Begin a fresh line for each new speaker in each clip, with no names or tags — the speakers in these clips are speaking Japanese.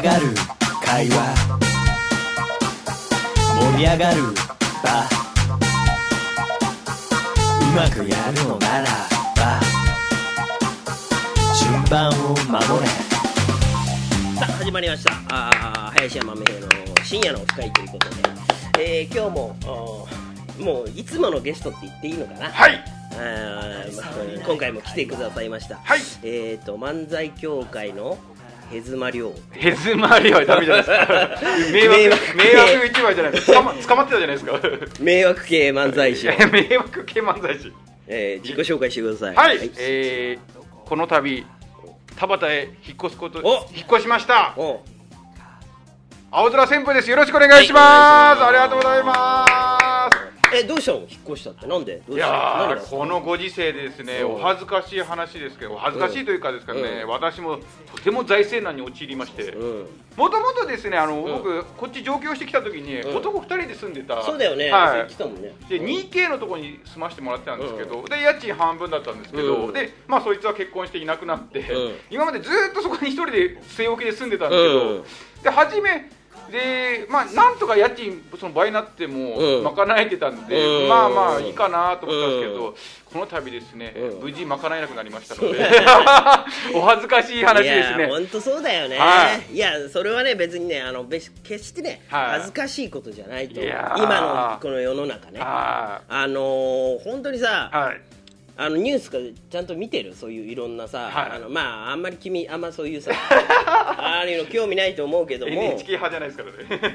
り上がる会話。盛り上がる場。うまくやるのならば。順番を守れ。
さあ始まりました。あー林家豆平の深夜の深いということで、えー今日ももういつものゲストって言っていいのかな？
はい。
あーまあ今回も来てくださいました、
はい。
えっ、と漫才協会のヘズマ亮
ヘズマリはダメじゃないですか。迷惑
迷惑
一枚じゃないですか。捕ま 捕まってたじゃないですか。
迷惑系漫才師。を、
迷惑系漫才師。
えー自己紹介してください。
はい、えー、この度田端へ引っ越すこと
お。
引っ越しました。
お。
青空旋風です。よろしくお願いします、
はい。お願いします
ありがとうございます
えどうしたの？引っ越したって。なんで？
いやこのご時世でですね、
うん。
お恥ずかしい話ですけど、お恥ずかしいというかですかね、
うん。
私もとても財政難に陥りまして、
うん。
もともとですね、あの、
ん。
僕、こっち上京してきた時に、
うん。
男2人で住んでた、
そうだよね、
はい、で 2K のところに住ませてもらってたんですけど、で家賃半分だったんですけど、
うん。
でまあ、そいつは結婚していなくなって、
うん。
今までずっとそこに一人で据え置きで住んでたんですけど、
うん。
で初めでまあ、なんとか家賃その倍になっても
うん。
賄えてたんで、
うん。
まあまあいいかなと思ったんですけど、
うん。
この度ですね、
うん。
無事賄えなくなりましたので お恥ずかしい話ですね。
本当そうだよね、、
はい。
やそれはね別にねあの別決してね、
はい。
恥ずかしいことじゃないと今のこの世の中ね。あ
は
のー本当にさ
いはい
あのニュースかちゃんと見てる？そういういろんなさ、
はい。
あのまああんまり君あんまそういうさ ああいうの興味ないと思うけども。
NHK 派じゃないですか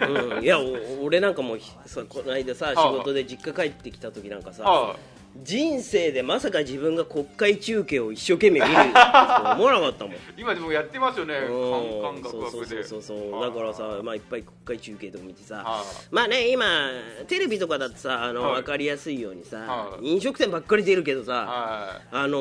らね。
うん、いやお俺なんかもうこの間さ仕事で実家帰ってきた時なんかさ
あ
人生でまさか自分が国会中継を一生懸命見ると思わなかったもん。
今でもやってますよね。カンカン
うん。
ガクガクで。
そうそうそうそう。だからさ、まあ、いっぱい国会中継とか見てさ
は
まあね今テレビとかだとさあの、
はい。
分かりやすいようにさ、
はい。
飲食店ばっかり出るけどさ、
は
あの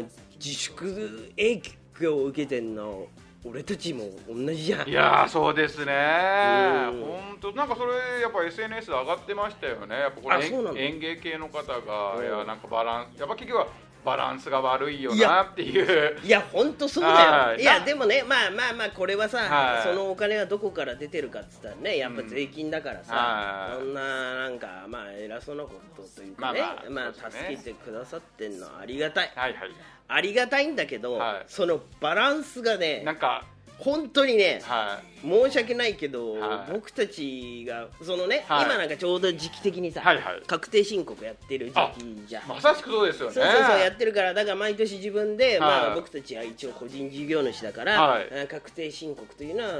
ー自粛影響を受けてんの俺たちも同じじゃん。
いいやーそうですね。
うん。
本当なんかそれやっぱ SNS で上がってましたよね。やっぱこれ
あそうなんだ。
演芸系の方が
うん。
いやなんかバランスやっぱ結局はバランスが悪いよなっていう。
いや本当そうだ
はい。
よいやでもねまあまあまあこれはさ、
はい。
そのお金はどこから出てるかっつったらねやっぱ税金だからさ、
はい。
そんななんかまあ偉そうなことというかね
まあまあ
まあ助けてくださってんのはありがたい。
はいはい。
ありがたいんだけど、
はい。
そのバランスがね
なんか
本当にね
は
申し訳ないけど、
はい。
僕たちがそのね、
はい。
今なんかちょうど時期的にさ、
はいはい。
確定申告やってる時期じゃ
まさしくそうですよね。
そうそうそうやってるからだから毎年自分で、まあ、
はい
僕たちは一応個人事業主だから、確定申告というのは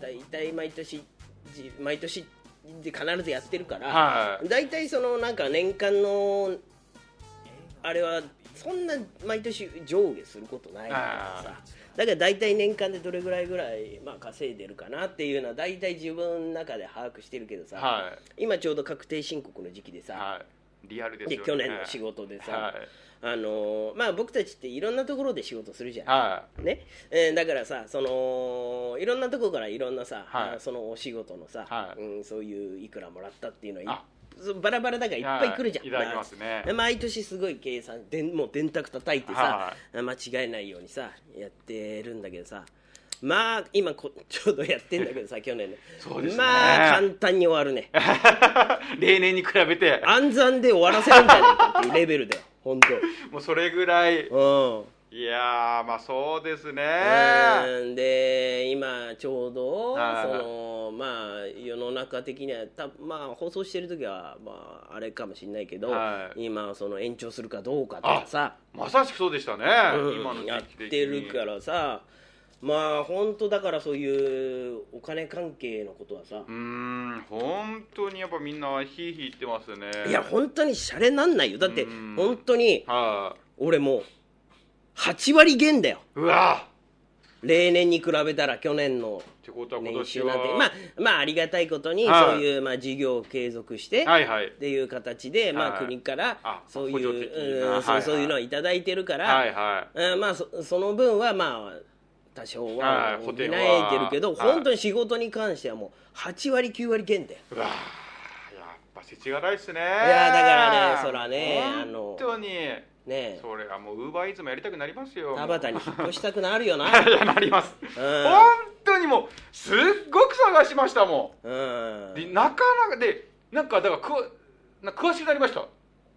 大体毎年じ毎年で必ずやってるから、
はい。
大体そのなんか年間のあれはそんな毎年上下することないからさだから大体年間でどれぐらいぐらい、まあ、稼いでるかなっていうのは大体自分の中で把握してるけどさ、
は
今ちょうど確定申告の時期でさ、
はい。リアルですね。
去年の仕事でさ、
はい。
あのーまあ、僕たちっていろんなところで仕事するじゃん、
は
ね。えーだからさそのいろんなところからいろんなさ、
はい。
そのお仕事のさ、
はい。
うん、そういういくらもらったっていうのはバラバラだからいっぱい来るじゃん、
はいいただきますね。
まあ毎年すごい計算でんもう電卓叩いてさ、
は
間違えないようにさやってるんだけどさ。まあ今こ ちょうどやってんだけどさ去年の
そうですね。
まあ簡単に終わるね。
い 例年に比べて。
暗算で終わらせるんじゃないかっていうレベルだよ本当。
もうそれぐらい。
うん
いやーまあそうですね。
うんで今ちょうど
はい
そのまあ世の中的にはたまあ放送してる時はまああれかもしれないけど、
はい。
今その延長するかどうかとかさ、
まさしくそうでしたね、
うん
今の
やってるからさ。まあ本当だからそういうお金関係のことはさ、
うーん本当にやっぱみんなヒーヒー言ってますね。
いや本当にシャレなんないよ。だって
うん。
本当に
は
俺もう8割減だよ。
いうわ。
例年に比べたら去年の年収なんてまあまあありがたいことに
はい。
そういうまあ事業を継続して、っていう形で、まあ、
はい。
国から
あ
そういう、そういうのをいただいてるから、まあそその分はまあ多少
は
はい補えてるけど、
は。い
本当に仕事に関してはもう8割9割減だよ。
いうわやっぱ世知辛いっすね。い
いやだからねそらねあの
本当に
ね
それはもうウーバーイーツもやりたくなりますよ。
田端に引っ越したくなるよな。
なります。
うん。
本当ににもすっごく探しましたも
うん。
んでなかなかでなんかだからくわな詳しくなりました。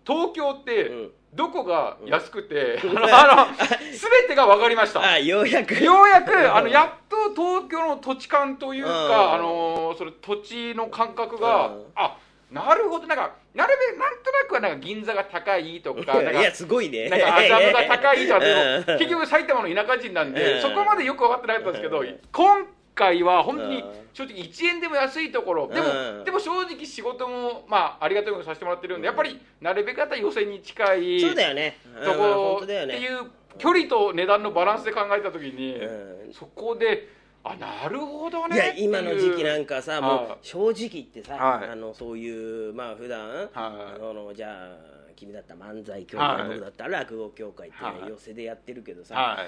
東京って
うん。
どこが安くて、
うん。
あのあの全てが分かりました。
あようやく。
ようやくあのやっと東京の土地感という
うん。
か、あのそれ土地の感覚が、
うん。
あなるほど。なんかなるべくなんとなくはなんか銀座が高いとか なんか
いやすごいね。
なんか麻布が高いとかで
うん。
も結局埼玉の田舎人なんで
うん。
そこまでよく分かってなかったんですけど
うん。
今回は本当に
うん。
正直1円でも安いところで
うん。
もでも正直仕事もまあありがたいことにさせてもらってるんでやっぱりなるべく予選に近い
そうだよね。
と
うん
こっていう距離と値段のバランスで考えた時に
うん。
そこであなるほどね
いや今の時期なん
か
かさ
はい。
もう正直言ってさ、
はい。
あのそういうまあ普段、
はい。
あのじゃあ君だったら漫才協会、
はい。
僕だったら落語協会っていうの
は
はい。寄せでやってるけどさ、
はい。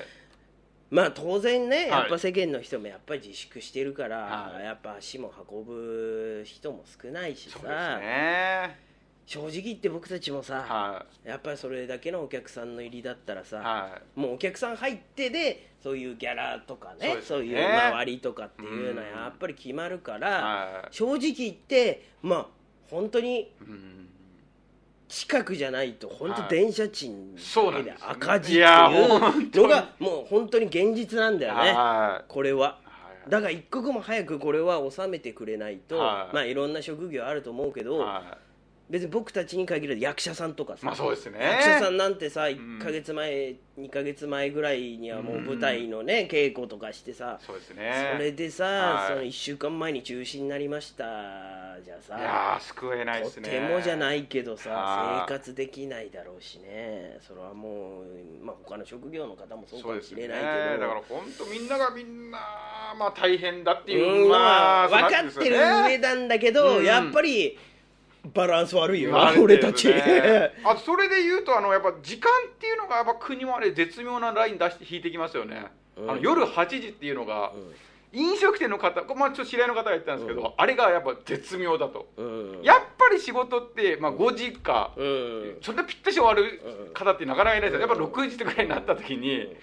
まあ当然ね
い。
やっぱ世間の人もやっぱり自粛してるから、
はい。
やっぱ足も運ぶ人も少ないしさ、
そうですね
正直言って僕たちもさ、
は
やっぱりそれだけのお客さんの入りだったらさ、
い。は
もうお客さん入ってでそういうギャラとかね
ね。
そういうまあ割りとかっていうのは
うん。
やっぱり決まるから、正直言ってまあ本当に
うん。
近くじゃないと本当
はい。
電車賃だけで赤字っていうのがもう本当に現実なんだよね
は
これは。だから一刻も早くこれは収めてくれないと、
はい。
まあいろんな職業あると思うけど、
は
別に僕たちに限らず役者さんとかさ、
まあそうですね。
役者さんなんてさ
ん。
1か月前、2か月前ぐらいにはもう舞台のね稽古とかしてさ
いそうですね。
それでさ、
はい。
その1週間前に中止になりましたじゃ
い
さ
やー救えないで
と
すね。
てもじゃないけどさ
はい
生活できないだろうしね。それはもう、まあ、他の職業の方もそうかもしれないけど
ね。だから本当みんながみんなまあ大変だっていう、
うん
ま
まあ、分かってる上なんだけど、
うん
やっぱりバランス悪いよ。な、
まあ
俺たち、
ねあとそれで言うとあのやっぱ時間っていうのがやっぱ国もあれ絶妙なライン出して引いてきますよね、
うん。
あの夜8時っていうのが、飲食店の方、まあ、ちょっと知り合いの方が言ってたんですけど、あれがやっぱ絶妙だと、
うん。
やっぱり仕事って、まあ、5時か、
うん。
それでぴったし終わる方ってなかなかいないですよやっぱ6時とかになった時に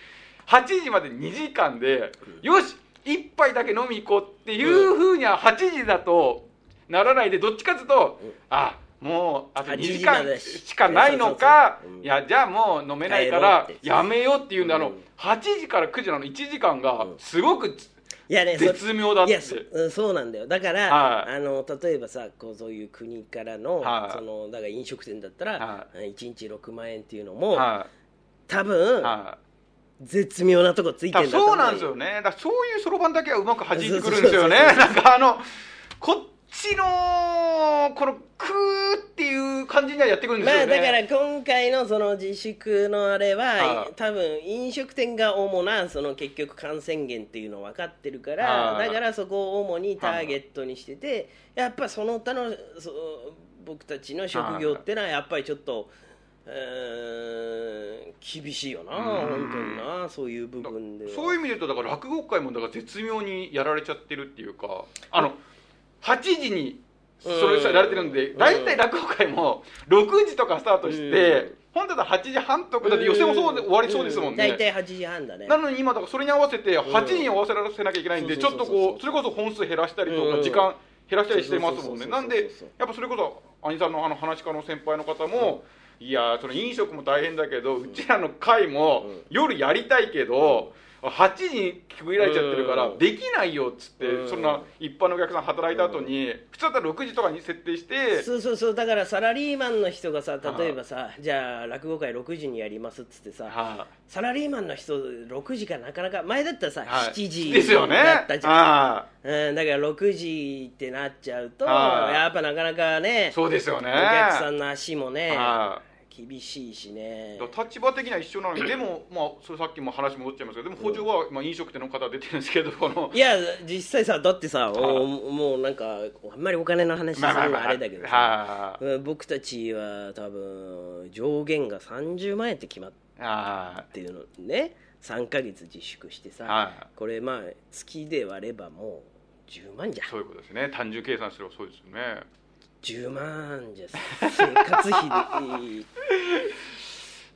8時まで2時間でよし一杯だけ飲み行こうっていうふうには8時だとならないでどっちかというとあもうあと2
8
時間
で
し。かないのかいやじゃあもう飲めないからやめようっていうんであの
うん。
8時から9時のあの。1時間が
うん。
すごく
いやねそ
絶妙だって。
そうんそうなんだよ。だから、
はい。
あの例えばさこうそういう国からの,、
はい。
そのだから飲食店だったら、
は
1日6万円っていうのも、
は
多分、絶妙なとこついて
多分
んだ
そうなんですよね。だそういうそろばんだけはうまく弾いてくるんですよね。なんかあのこっちのこのクーっていう感じにはやってくるんですよね。
まあだから今回のその自粛のあれは、
はい
多分飲食店が主なその結局感染源っていうの分かってるから、
はい
だからそこを主にターゲットにしてて、やっぱその他のそ僕たちの職業ってのはやっぱりちょっと、うーん厳しいよな、
うん。
本当になそういう部分では。
そういう意味で言うとだから落語界もだから絶妙にやられちゃってるっていうかあの8時にそれされてるんで
うん。
大体落語界も6時とかスタートして本当だ8時半とかだって寄席もそうで終わりそうですもんね。
大体8時半だね。
なのに今だからそれに合わせて8時に合わせらせなきゃいけないんで
うん
ちょっとこうそれこそ本数減らしたりと
うん。
か時間減らしたりしてますもんね。なんでやっぱそれこそ兄さんのあの話し家の先輩の方もいやーその飲食も大変だけどうちらの会も
うん。
夜やりたいけど8時に区切られちゃってるから
うん。
できないよっつって
うん。
そんな一般のお客さん働いた後に普通だったら6時とかに設定して
そうそうそうだからサラリーマンの人がさ例えばさじゃあ落語会6時にやりますっつってさ
は
サラリーマンの人6時がなかなか前だったらさ、
いはい。
7時
ですよね。
だったじゃん、
は
うん、だから6時ってなっちゃうと
はい
やっぱなかなかね
いそうですよね。
お客さんの足もね
はい
厳しいしね。
立場的には一緒なのにでもまあそれさっきも話戻っちゃいますけどでも補助はまあ飲食店の方は出てるんですけど
いや実際さだってさおもうなんかあんまりお金の話するのはあれだけどさ。僕たちは多分上限が30万円って決まってるのね。3ヶ月自粛してさ、これまあ月で割ればもう10万じゃん。
いそういうことですね。単純計算すればそうですよね
10万じゃ生活費で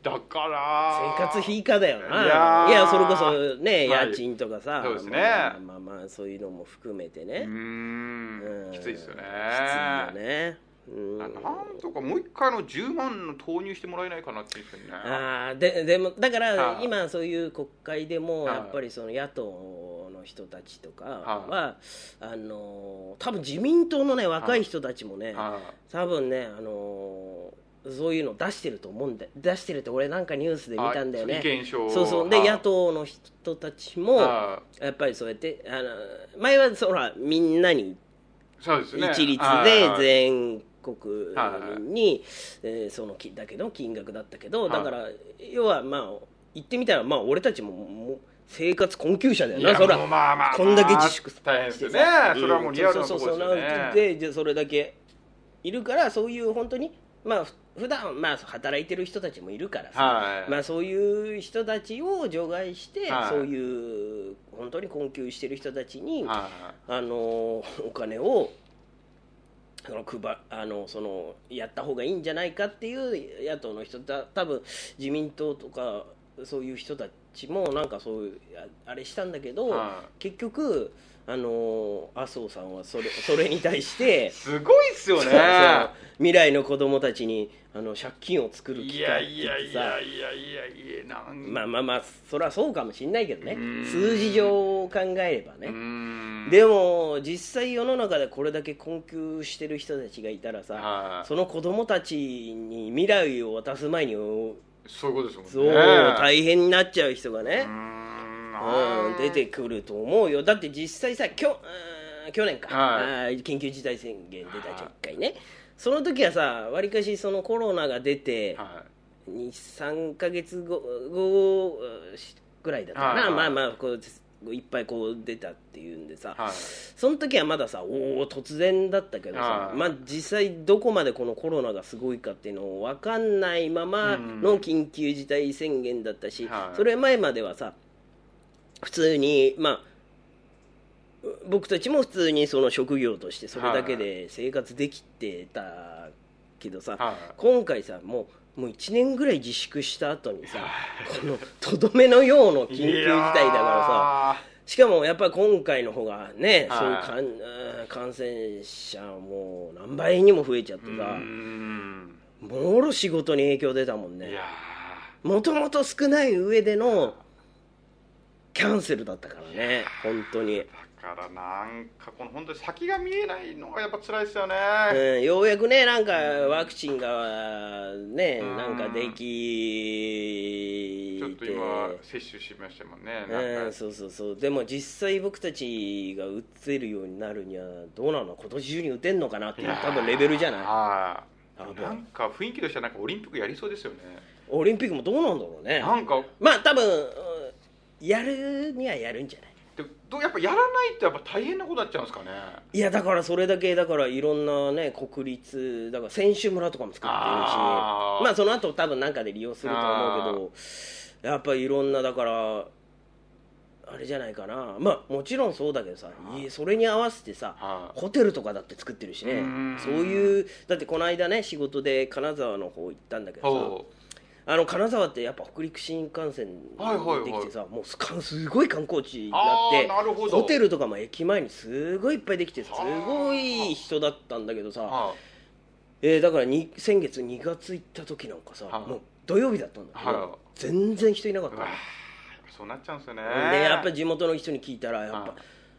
だだから。
生活費以下だよな。い
や
それこそね
はい。
家賃とかさ、
そうですね。
まあまあまあそういうのも含めて
う
ね、うん。
きついですよね。
きついよね。うん。
なんとかもう一回あの10万の投入してもらえないかなっていうふうにね。
あーででもだから
はい。
今そういう国会でも
はい。
やっぱりその野党の人たちとかはあ。の多分自民党のね若い人たちもね
は
多分ねあのそういうの出してると思うんで出してるって俺なんかニュースで見たんだよ
あ
ねそうそう。で
はい
野党の人たちも
は
やっぱりそうやってあの前はそらみんなに
そうですね。
一律で全国民に、えーそのきだけど金額だったけど、
はい。
だから要はまあ言ってみたらまあ俺たちももう生活困窮者だよなそら。
まあまあ
こんだけ自粛
大変ですよね。それはもうリアルなとですよね。
でじゃあそれだけいるからそういう本当にまあふ普段まあ働いてる人たちもいるからさ、
はい。
まあ、そういう人たちを除外して、
はい。
そういう本当に困窮してる人たちに、
はい。
あのお金をその配あのそのやった方がいいんじゃないかっていう野党の人た多分自民党とかそういう人たちもなんかそういうああれしたんだけど、
は
結局あの麻生さんはそれ それに対して
すごいっすよね。
そうそう。未来の子供たちにあの借金を作る
い
機
やいや
会って言ってさ
いやいやいやいやなん
まあまあまあそれはそうかもしんないけどね
うん
数字上考えれば
う
ね、でも実際世の中でこれだけ困窮してる人たちがいたらさ、
はい
その子供たちに未来を渡す前に
そういうことですもんね。
大変になっちゃう人がね、
うーん
うん、出てくると思うよ。だって実際さきょうん去年か、
はい。
緊急事態宣言出たじゃん一回ね。その時はさわりかしそのコロナが出て
は
23か月後後ぐらいだったかな、
はい。
まあまあこういっぱいこう出たっていうんでさ、
いはい。
その時はまださおお突然だったけどさ
は、い。
まあ、実際どこまでこのコロナがすごいかっていうのを分かんないままの緊急事態宣言だったし、
はい。
それ前まではさ普通にまあ僕たちも普通にその職業としてそれだけで生活できてたけどさ、
はい。
今回さもうもう1年ぐらい自粛した後にさこのとどめのようの緊急事態だからさしかもやっぱり今回の方がね、
はい。
そういう感染者も何倍にも増えちゃってさ、
ん。
もろ仕事に影響出たもんね。もともと少ない上でのキャンセルだったからね本当に、
からなんかこの本当に先が見えないのがやっぱ辛いですよね、
うん、ようやくねなんかワクチンがね
うん。
なんかでき
ちょっと今接種しましたもんねなんか。
うん、そうそうそう。でも実際僕たちが打てるようになるにはどうなの？今年中に打てんのかなっていう多分レベルじゃない？
は
あ
いなんか雰囲気としてはなんかオリンピックやりそうですよね。
オリンピックもどうなんだろうね。
なんか。
まあ多分うんやるにはやるんじゃない？
でどうやっぱやらないとやっぱ大変なことになっちゃうんですかね。
いやだからそれだけだからいろんなね国立だから選手村とかも作ってるしまあその後多分なんかで利用すると思うけどやっぱいろんなだからあれじゃないかな。まあもちろんそうだけどさそれに合わせてさ
はい
ホテルとかだって作ってるしね。
うん。
そういうだってこの間ね仕事で金沢の方行ったんだけどさ
ほ
あの金沢ってやっぱ北陸新幹線できてさ、もうすごい観光地にな
あ
ってホテルとかも駅前にすごいいっぱいできてすごい人だったんだけどさ、えーだからに先月2月行った時なんかさ、
はい
もう土曜日だったんだけど、
はい
全然人いなかったの。
そうなっちゃうんですよね。
でやっぱ地元の人に聞いたらやっぱ、
はい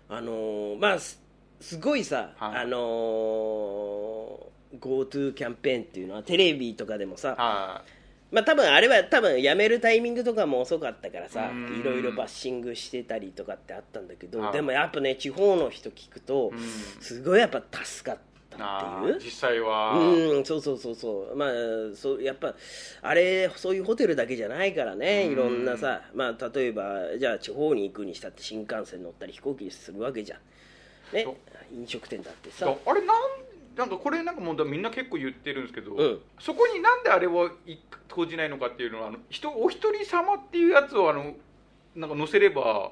あのーまあすすごいさ、
はい
あのー GoTo キャンペーンっていうのはテレビとかでもさ、
は
まあ多分あれは多分やめるタイミングとかも遅かったからさ
うん。
いろいろバッシングしてたりとかってあったんだけど
はい
でもやっぱね地方の人聞くと
うん。
すごいやっぱ助かった
あ
っていう。
ー実際は。
うんそうそうそうそう。まあそうやっぱあれそういうホテルだけじゃないからね
うん。
いろんなさまあ例えばじゃあ地方に行くにしたって新幹線乗ったり飛行機でするわけじゃん。ね。飲食店だってさ。
だあれなんなんかこれなんかもうみんな結構言ってるんですけど、
うん。
そこになんであれをい投じないのかっていうのはあの人お一人様っていうやつをあのなんか載せれば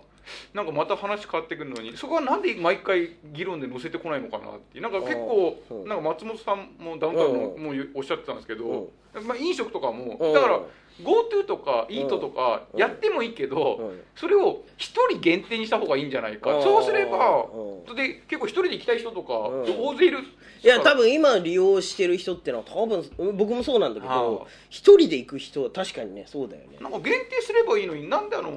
なんかまた話変わってくるのにそこはなんで毎回議論で載せてこないのかなっていうなんか結構なんか松本さんもダウンタウンもうおっしゃってたんですけど、まあ、飲食とかも
うん。
だから GoTo とか EAT とか
うん。
やってもいいけど、
うん。
それを一人限定にした方がいいんじゃないか、
うん。
そうすれば、
うん。
で結構一人で行きたい人とか、
うん。
大勢いる
いや多分今利用してる人ってのは多分僕もそうなんだけ
は
ど一人で行く人は確かにねそうだよね。
なんか限定すればいいのになんであの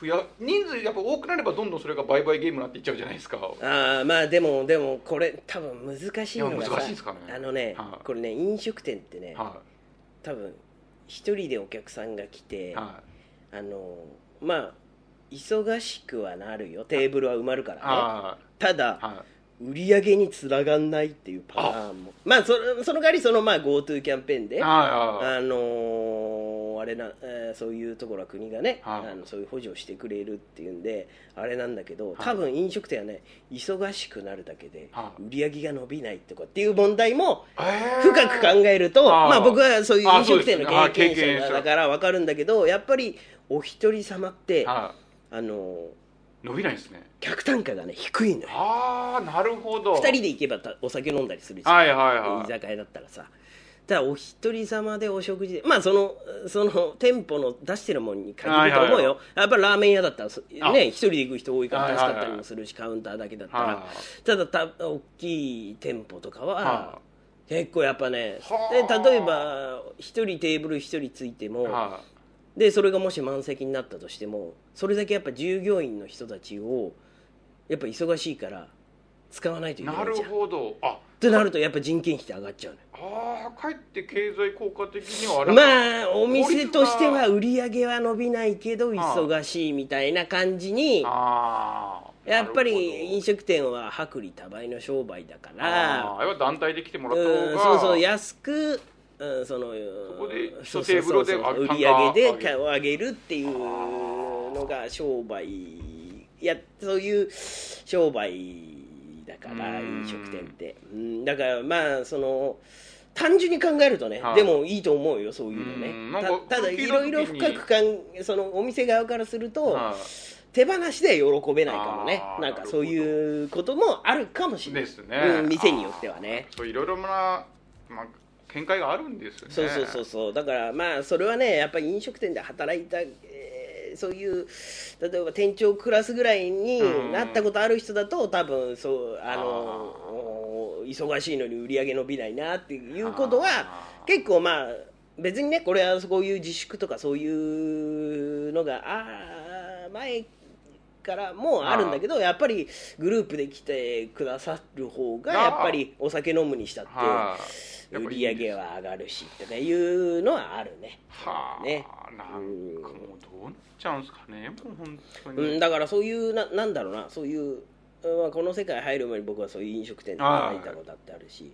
増や人数やっぱ多くなればどんどんそれが売買ゲームになっていっちゃうじゃないですか。
ああまあでもでもこれ多分難しいのがさ
難しいですかね。
あのね、
はい。
これね飲食店ってね、
は
多分一人でお客さんが来て、あのまあ忙しくはなるよ。テーブルは埋まるから
い
ね
は
ただ売り上げにつながんないっていうパターンも。まあそその代わりそのまあ GoTo キャンペーンであのーあれな、えーそういうところは国がね、
はい。
あのそういう補助をしてくれるっていうんであれなんだけど
い。
多分飲食店はね忙しくなるだけで
はい。
売り上げが伸びないとかっていう問題も
えー。
深く考えると、まあ、僕はそういう
あ
飲食店の経験
者
者。だから分かるんだけどやっぱりお一人様って
は
あの
い伸びないですね。
客単価がね低いのよ。
ああなるほど。
2人で行けばたお酒飲んだりするし、
はいはいはい。
居酒屋だったらさただお一人様でお食事でまあそのその店舗の出してるものに限ると思うよ、やっぱラーメン屋だったらね一人で行く人多いから助かったりもするし、カウンターだけだったら、
は
ただた大きい店舗とかは、
は
結構やっぱね
は
で例えば一人テーブル一人ついても、でそれがもし満席になったとしてもそれだけやっぱ従業員の人たちをやっぱ忙しいから使わないといけないじゃん。っ
ほど。あ
てなるとやっぱ人件費って上がっちゃうのよ。
ああかえって経済効果的にはあれ
まあお店としては売り上げは伸びないけど忙しいみたいな感じに
ああ
やっぱり
なる
飲食店は薄利多売の商売だから
あーやっぱ団体で来てもらった
うん
方が
そうそう安く、うん、その
こで一テーブルで
売り上げで上げるっていうのが商売やそういう商売だから
うん
飲食店って、うん、だからまあその単純に考えるとね、
はい。
でもいいと思うよそういうの
うん
ねたただ
聞い
いろいろ深くかんそのお店側からすると、
はい。
手放しでは喜べないかもね。なんかそういうこともあるかもしれない。
ですね。
うん、店によってはね。
そういろいろな、まあ、見解があるんですよね。
そうそうそうそう。だからまあそれはねやっぱり飲食店で働いた、えーそういう例えば店長クラスぐらいに
うん。
なったことある人だと多分そうあのお忙しいのに売り上げ伸びないなっていうことは結構まあ別にねこれはそういう自粛とかそういうのがあー前からもうあるんだけどやっぱりグループで来てくださる方がやっぱりお酒飲むにしたって売り上げは上がるしとかいうのはあるね。
はあ、
ね。
なんかもうどうなっちゃうんですかね。もう本当に、
うん、だからそういうななんだろうな。そういう、まあ、この世界入る前に僕はそういう飲食店で働い。たことあってあるし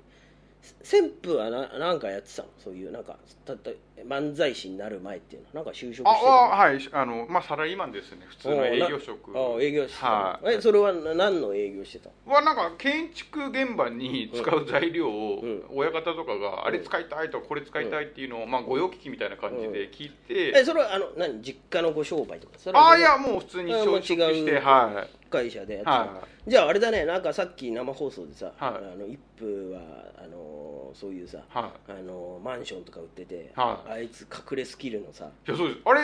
旋風はななんかやってたの？そういうなんかたった漫才師になる前っていうの？なんか就職して
あ
たの？
あはい。あのまあサラリーマンですね。普通の営業職。
ああ営業してたの、
はい。
えそれはな何の営業してたの？
はなんか建築現場に使う材料を
うん。
親方とかがあれ使いたいとかこれ使いたいっていうのをまあ御用聞きみたいな感じで聞い
え
て
それはあの何？実家のご商売とか？それは
ああいやもう普通に承知してはい
会社でやってた、
は
じゃああれだね。なんかさっき生放送でさ、
はい。
あの一夫はあのそういうさ
は
あのマンションとか売ってて、
は
あいつ隠れスキルのさ
いいやそうです。あれ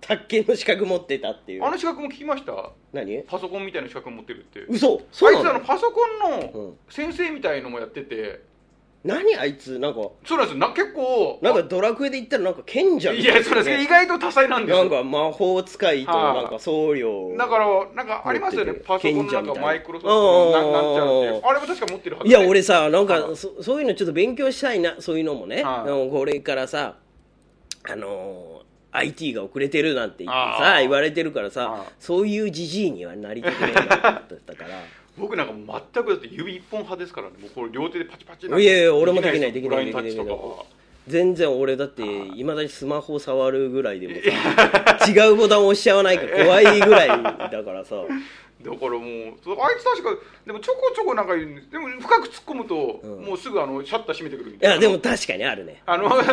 宅建の資格持ってたっていう。
あの資格も聞きました？
何？
パソコンみたいな資格持ってるって。
嘘！そう
あいつあ
なの
のパソコンの
うん、
先生みたいのもやってて
何あいつ？なんか。
そうなんですよ。な結構
なんかドラクエで言ったらなんか賢者み
い
たいな
やそうなんです。意外と多彩なんですよ。
なんか魔法使いと
はい
なんか僧侶。
だからなんかありますよね。
持ってて。
パソコンのなんかマイクロソフトのな
うん
なんちゃらってあれも確か持ってるはず
いや俺さなん
はい
かそそういうのちょっと勉強したいな。そういうのもね、
はい
でもこれからさあのー IT が遅れてるなんて言って
あ
さ
ー
言われてるからさ
はい
そういうじじいにはなりたくないなと思ってたから
僕なんかもう全くだって指一本派ですからね。もうこれ両手でパチパチ
いやいや俺もできない
ですよ。ブラインドタッチと
できない全然俺だっていまだにスマホ触るぐらいでもさ違うボタン押しちゃわないか怖いぐらいだからさ
だからもうあいつ確かでもちょこちょこなんか言うんです。でも深く突っ込むと、
うん。
もうすぐあのシャッター閉めてくるみ
い
たいな。
やでも確かにあるね。
あのちょっ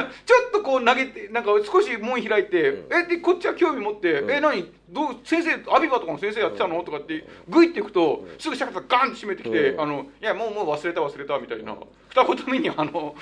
とこう投げてなんか少し門開いて、
うん。
えでこっちは興味持って、
うん。
え何？どう先生アビバとかの先生やってたの、とかってグイっていくと、すぐシャッターガンって閉めてきて、
うん。
あのいやもうもう忘れた忘れたみたいな。二言目にあの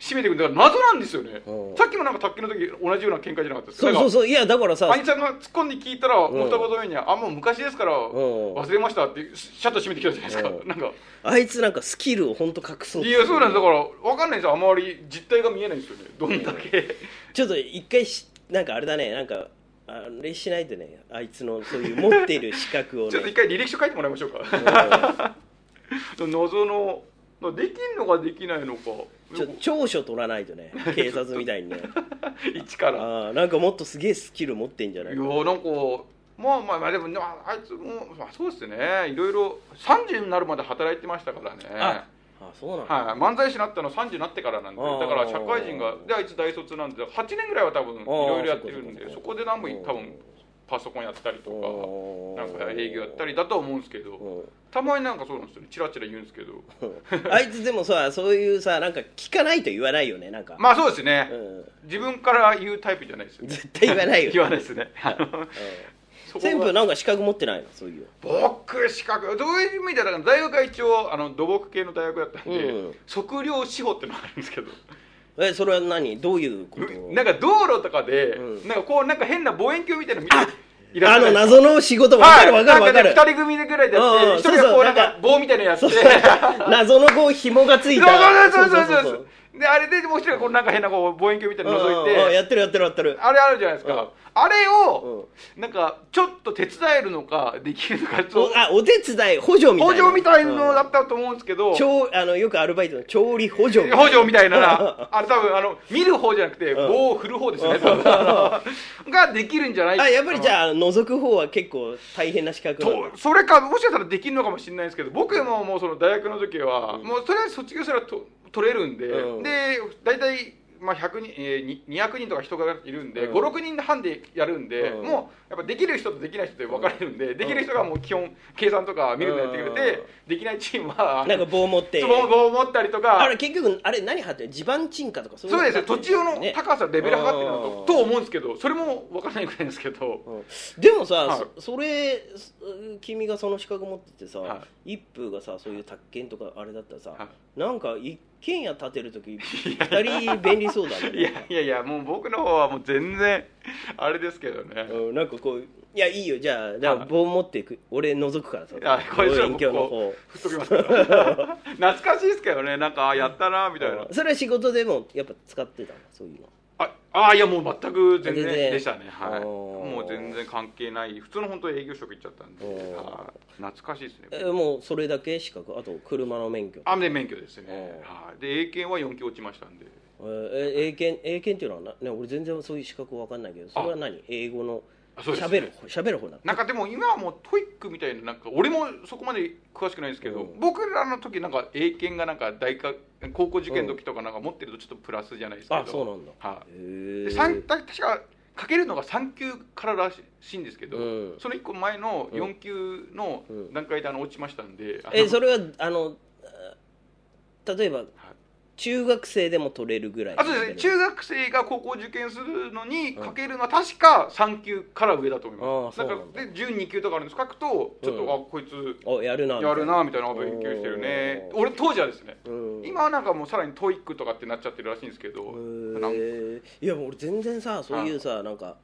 閉めてくるだから謎なんですよね、
うん。
さっきもなんか卓球の時同じような喧嘩じゃなかったですか？
そうそうそう。いやだからさ
兄ちゃんが突っ込んで聞いたら、
ん。
もう二言目には「あもう昔ですから
ん。
忘れました」ってシャッター閉めてきたじゃないですか、
うん。
なんか。
あいつなんかスキルを本当隠そう
いやそうなんです。だから分かんないんです。よあまり実態が見えないんですよね。どんだけ。
ちょっと一回しなんかあれだね。なんかあれしないとね。あいつのそういう持ってる資格を
ちょっと一
ね
回履歴書書いてもらいましょうか。謎のできんのかできないのか。
ちょ長所取らないとね警察みたいにね。
一から。い
あーなんかもっとすげえスキル持ってんじゃない？か
やなんかまあまあまあでもまああいつも、まあ、そうですね。いろいろ30になるまで働いてましたからね。
ああそうなんだ、
はい、漫才師になったの30になってからなんで。だから社会人がであいつ大卒なんで8年ぐらいは多分いろいろやってるんで
そ
こで何も多分パソコンやったりとかなんか営業やったりだとは思うんですけど
うん
たまになんかそうなんですよね。チラチラ言うんですけど。
あいつでもさそういうさなんか聞かないと言わないよねなんか、
まあそうですね。
うん、
自分から言うタイプじゃないですよね。
絶対言わないよ、
言わないですね。
全部なんか資格持ってないのそういう。
僕資格どういう意味でだから大学は一応あの土木系の大学だったんで、
うん。
測量司法ってのがあるんですけど
えそれは何？どういうこと？を
なんか道路とかで、
うん。
なんかこうなんか変な望遠鏡みたいなの見
あの謎の仕事わかるわかるわかる、
なんね、二人組でぐらいでやって一人がこうなんか棒みたいなのやって。
そう謎のこう紐がついた。
そう。そうそうそうそうであれでもう一人がこうなんか変なこう望遠鏡みたいなの覗いて
うんうんやってるやってるやってる。
あれあるじゃないですか、
うん。
あれ
う
を
ん。
なんかちょっと手伝えるのかできるのかちょっ
おあお手伝い補助みたいな。
と補助みたいのだ
うん。
ったと思うんですけど、
調あのよくアルバイトの調理補助
補助みたいな。な あれ多分あの見る方じゃなくて
うん。
棒を振る方ですよね ができるんじゃない
あやっぱりじ
あ
ゃあ覗く方は結構大変な資格
とそれかもしかしたらできるのかもしれないですけど僕ももうその大学の時は、
うん。
もうとりあえず卒業したらと取れるんで、
うん。
で大体まあ100人、えーに200人とか人がいるんで、
うん。
56人半でやるんで、
うん。
もうやっぱできる人とできない人で分かれるんで、できる人がもう基本計算とか見るのやってくれて、
うん。
できないチームは
なんか棒持って。
棒持ったりとか。
あれ結局あれ何貼ってる地盤沈下とかそうい
そうですよ。
の貼ってる
土地用の
ね。
高さレベル測ってるの
うん。
とと思うんですけどそれも分からないぐらいですけど。
うん。でもさ、
はい。
そそれす君がその資格持っててさ、
は
一風がさそういう宅建とかあれだったらさ、
は
なんか一軒家建てる時二人便利そうだね
いやいやいやもう僕の方はもう全然あれですけどね。
うん、なんかこういやいいよじゃあじゃあ
はい
棒持っていく俺覗くからさ。
あこれじゃあ
望遠鏡の
僕
方
振っときますか。ら 懐かしいですけどねなんかあやったなみたいな。
うん。それは仕事でもやっぱ使ってたのそういうの
ああいやもう全く全然でしたね。はい。もう全然関係ない。普通の本当営業職行っちゃったんで。懐かしいですね
えもうそれだけ資格あと車の免許。
あで免許ですね。はい。で英検は4級落ちましたんで。
えー英検英検っていうのはな、ね、俺全然そういう資格わかんないけどそれは何？英語の喋る方喋る方なの
なんかでも今はもうトイックみたいななんか俺もそこまで詳しくないんですけど、
うん。
僕らの時なんか英検がなんか大学高校受験の時とかなんか持ってるとちょっとプラスじゃないですけど
あそうなんだ。
はい。
へ
確かかけるのが3級かららしいんですけど、
うん。
その1個前の
うん。
4級の
うん。
段階であの落ちましたんで、あの
えそれはあのあ例えば中学生でも取れるぐらい。
あそうですね。中学生が高校受験するのにかけるのは確か3級から上だと思います、
うなんだ。
で12級とかあるんです。書くとちょっと、
うん
あこいつ
おやるな
やるなみたいな勉強してるね。俺当時はですね
うん。
今はなんかもうさらに TOEIC とかってなっちゃってるらしいんですけど
いやもう俺全然さそういうさなんか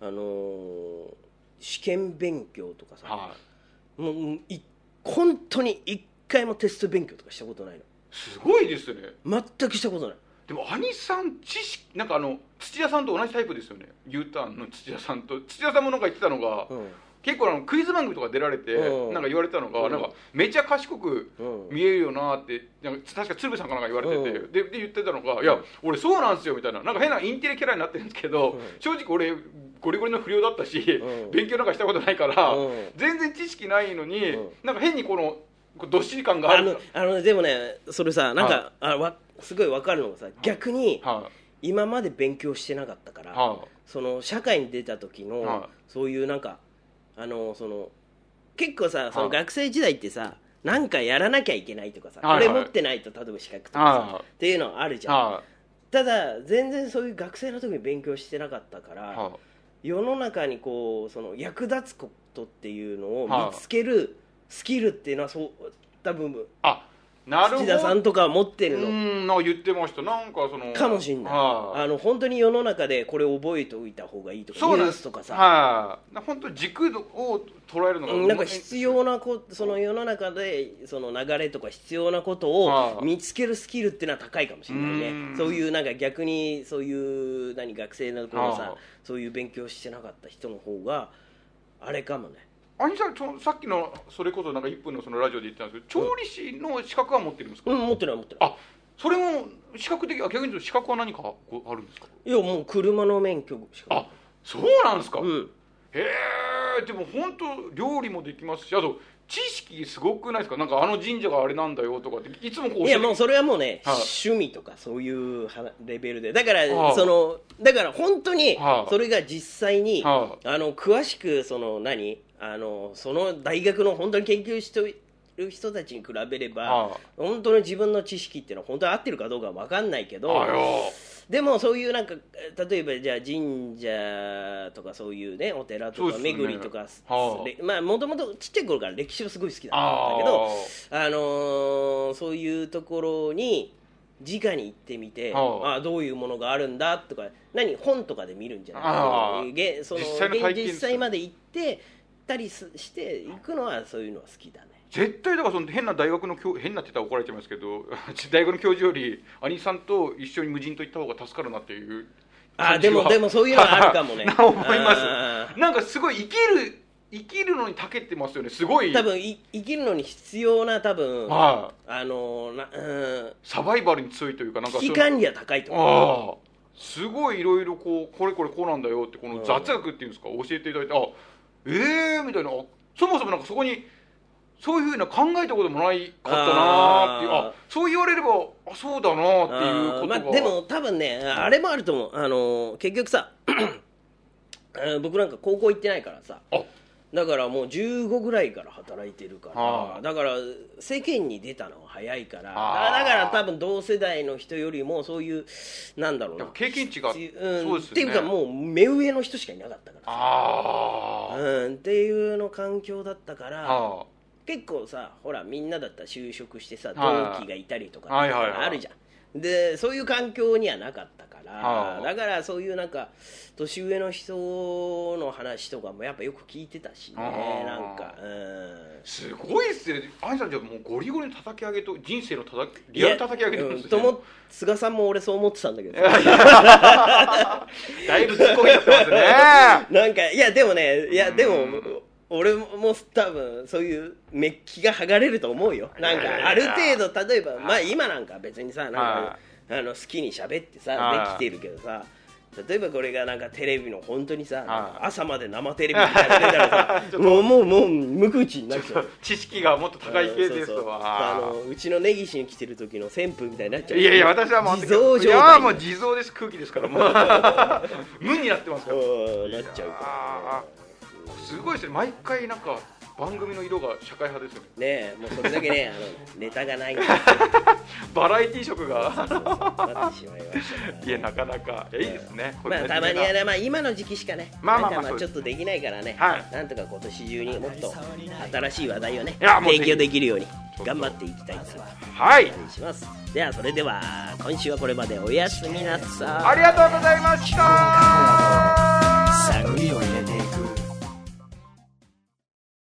あのー試験勉強とかさ
はい。
もう本当に一回もテスト勉強とかしたことない
すごいですね。
の全くしたことない。
でも兄さん知識なんかあの土屋さんと同じタイプですよね。U ターンの土屋さんと。土屋さんもなんか言ってたのが、
うん。
結構あのクイズ番組とか出られて、
うん。
なんか言われたのが、
うん。
なんかめちゃ賢く
うん。
見えるよなってなんか確か鶴瓶さんかなんか言われてて、
うん。
でで言ってたのが「いや俺そうなんですよ」みたいな。なんか変なインテリキャラになってるんですけど、
うん。
正直俺ゴリゴリの不良だったし、
うん。
勉強なんかしたことないから、
うん。
全然知識ないのに、
うん。
なんか変にこのどっしり感がある
あのあのでもねそれさなんか、あわすごいわかるのがさ逆に
は
今まで勉強してなかったから、
は
その社会に出た時の、
はい。
そういうなんかあのその結構さその
はい
学生時代ってさなんかやらなきゃいけないとかさ、これ持ってないと例えば資格とかさ、
はい。
っていうのあるじゃん、
は
ただ全然そういう学生の時に勉強してなかったから、世の中にこうその役立つことっていうのを
はい。
見つけるスキルっていうのはそう多分
あなるほ
土
ど
田さんとかは持ってるの。
うんなんか言ってました。なんかその
かもしれない、
はい。
あの本当に世の中でこれ覚えておいた方がいいとかニュ
そうです。
ースとかさ、
はい、本当に軸を捉えるのが、
うんなんか必要なこその世の中でその流れとか必要なことを
はい。
見つけるスキルっていうのは高いかもしれないね。
うん。
そういうなんか逆にそういう何学生の頃
は
さ
い。
そういう勉強してなかった人の方があれかもね
兄さんそのさっきのそれこそなんか1分のそのラジオで言ってたんですけど調理師の資格は持ってるんですか、
うん持ってない持ってない
あそれも資格的あ逆に言うと資格は何かあるんですか？
いやもう車の免許しか。
あそうなんですか、
うん。
へえでも本当料理もできますしあと知識すごくないですか？なんかあの神社があれなんだよとかっていつもこう
いやもうそれはもうね、
はい。
趣味とかそういうはレベルで。だから、
はい。
そのだから本当に
はい。
それが実際に、
は
あの詳しくその何？あのその大学の本当に研究してる人たちに比べれば、
はい
本当に自分の知識っていうのは本当に合ってるかどうかは分かんないけどでもそういうなんか例えばじゃあ神社とかそういうねお寺とか巡りとか、もともとちっちゃい頃から歴史はすごい好きだった
あ
んだけどあのーそういうところに直に行ってみて、
はあ。
あどういうものがあるんだとか何本とかで見るんじゃなくての
実際
まで行ってたりすして行くのはそういうのは好きだね。
絶対だからその変な大学の教変なって言ったら怒られちゃいますけど 大学の教授より兄さんと一緒に無人島行った方が助かるなっていう
あでもでもそういうのはあるかもね。
思いま
あ
すなんかすごい生きる生きるのに長けてますよねすごい。
多分い生きるのに必要な多分
は
あのなうん。
いサバイバルに強いというかなんか
危機管理は高いと思う。
ああすごいいろいろこうこれこれこうなんだよってこの雑学っていうんですか？教えていただいてあええー、みたいな。あそもそもなんかそこにそういうふうな考えたこともないかったなーっていう。
あ
そう言われればあそうだなーっていうことが、
まあ、でも多分ねあれもあると思う。あの結局さ 僕なんか高校行ってないからさ。
あ
だからもう15ぐらいから働いてるから、
はあ。
だから世間に出たのは早いからだから多分同世代の人よりもそういうなんだろうな
経験値が、
うん、
ね。
っていうかもう目上の人しかいなかったからさ。
あー、
うん、っていうの環境だったから、
あ。
結構さほらみんなだったら就職してさ
はい
同期がいたりとかあるじゃん。でそういう環境にはなかったから、
はい
だからそういうなんか年上の人の話とかもやっぱよく聞いてたしねなんかうん。
ーすごいっすね。兄さんじゃあもうゴリゴリに叩き上げと人生の叩きリアル叩き上げてますね。
うんとも菅さんも俺そう思ってたんだけど。
だいぶ突っ込みってますね。
なんかいやでもねいやでも俺も多分そういうメッキが剥がれると思うよ。なんかある程度例えばまあ今なんか別にさなんかあの好きに喋ってさ
はい
できてるけどさ例えばこれがなんかテレビの本当にさ
はい
朝まで生テレビみたいなたらさ もうもうもう無口になっちゃう。
知識がもっと高い系です
そうそう
と
あ
は
のうちの根岸に来てる時の旋風みたいになっちゃう。
いやいや私はもう
地蔵状
いや
態
もう地蔵です空気ですから。も う無になってますから。
うんなっちゃうか
あーすごいですね。毎回なんか番組の色が社会派ですよね。
らねもうそれだけねあのネタがない。
バラエティー色が。
なってしまいましたから
いやなかなか。いやいいですね。こ
まあ、
れ
たまにはね、まあ、今の時期しかね、
まあまあまあ
なんか
そうです。
ちょっとできないからね、
はい。
なんとか今年中にもっと新しい話題をね、提供できるように頑張っていきたいと
は
いします。では、それでは、今週はこれまでおやすみなさい。
ありがとうございました。
探りを入れて